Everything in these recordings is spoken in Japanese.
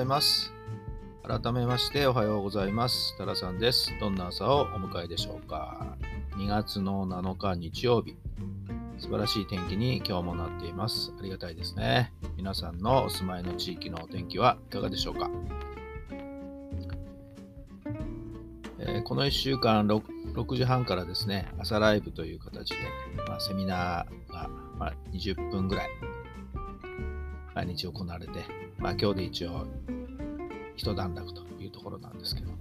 ざいます。改めましておはようございます。タラさんです。どんな朝をお迎えでしょうか。2月の7日日曜日。素晴らしい天気に今日もなっています。ありがたいですね。皆さんのお住まいの地域のお天気はいかがでしょうか。えーこの1週間 6, 6時半からですね、朝ライブという形で、まあ、セミナーが、まあ、20分ぐらい毎日行われて、まあ、今日で一応一段落というところなんですけども、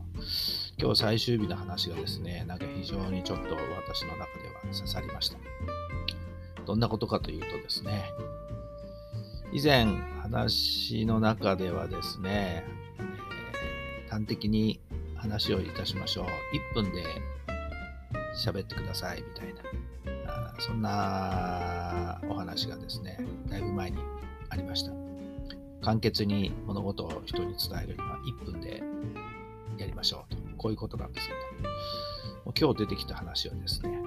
今日最終日の話がですね、なんか非常にちょっと私の中では刺さりました。どんなことかというとですね、以前話の中ではですね、えー端的に話をいたしましょう。1分で喋ってくださいみたいな、そんなお話がですね、だいぶ前に。簡潔に物事を人に伝えるには1分でやりましょうと。こういうことなんですけど、もう今日出てきた話はですね、も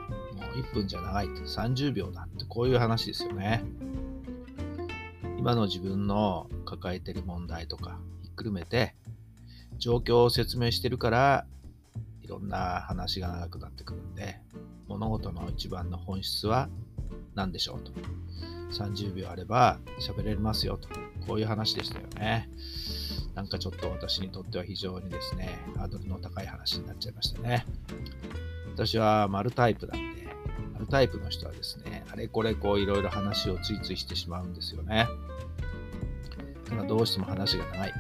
う1分じゃ長いって30秒だってこういう話ですよね。今の自分の抱えてる問題とかひっくるめて状況を説明してるからいろんな話が長くなってくるんで物事の一番の本質は何でしょうと。30秒あれば喋れますよと。こういう話でしたよね。なんかちょっと私にとっては非常にですね、ハードルの高い話になっちゃいましたね。私は丸タイプなんで、丸タイプの人はですね、あれこれこういろいろ話をついついしてしまうんですよね。ただどうしても話が長い。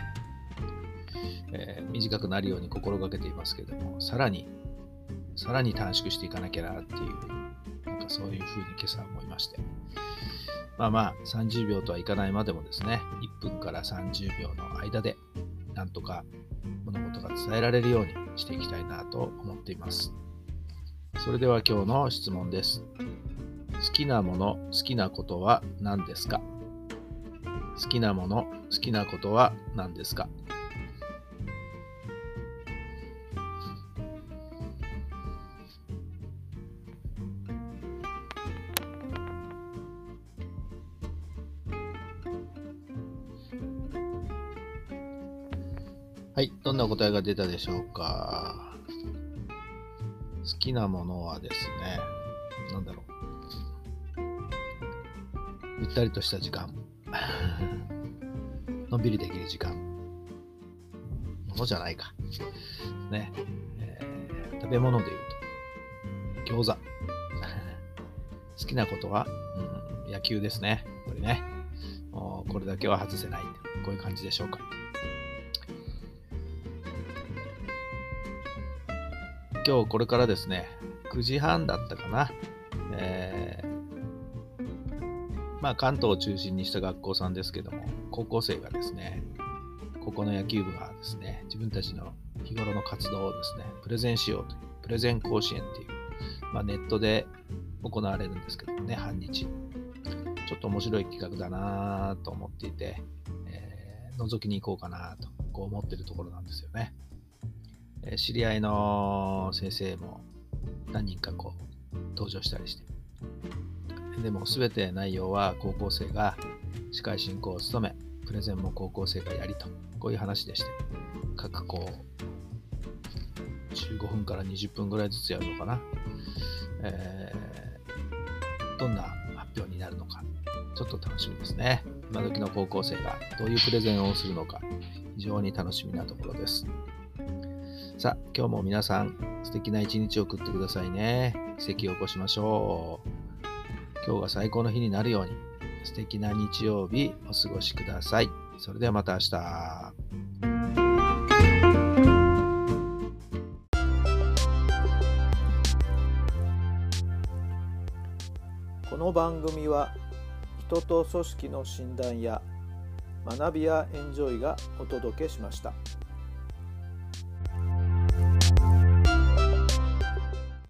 えー短くなるように心がけていますけれども、さらに、さらに短縮していかなきゃなっていう、なんかそういうふうに今朝思いまして。まあまあ、30秒とはいかないまでもですね、1分から30秒の間で、なんとか物事が伝えられるようにしていきたいなと思っています。それでは今日の質問です。好きなもの、好きなことは何ですか？好きなもの、好きなことは何ですか？はい、どんな答えが出たでしょうか？好きなものはですね、なんだろう。ゆったりとした時間。のんびりできる時間。ものじゃないか。ね。えー食べ物で言うと、餃子。好きなことは、うん、野球ですね。これね。もうこれだけは外せない。こういう感じでしょうか。今日これからですね、9時半だったかな。えーまあ関東を中心にした学校さんですけども、高校生がですね、ここの野球部がですね、自分たちの日頃の活動をですね、プレゼンしようという、プレゼン甲子園っていう、まあネットで行われるんですけどもね、半日。ちょっと面白い企画だなと思っていて、えー覗きに行こうかなと、こう思ってるところなんですよね。え知り合いの先生も何人かこう登場したりして。でも全て内容は高校生が司会進行を務め、プレゼンも高校生がやりと、こういう話でして、各校15分から20分ぐらいずつやるのかな。えーどんな発表になるのか、ちょっと楽しみですね。今時の高校生がどういうプレゼンをするのか、非常に楽しみなところです。さあ、今日も皆さん、素敵な一日を送ってくださいね。奇跡を起こしましょう。今日が最高の日になるように、素敵な日曜日お過ごしください。それではまた明日。この番組は人と組織の診断や学びやエンジョイがお届けしました。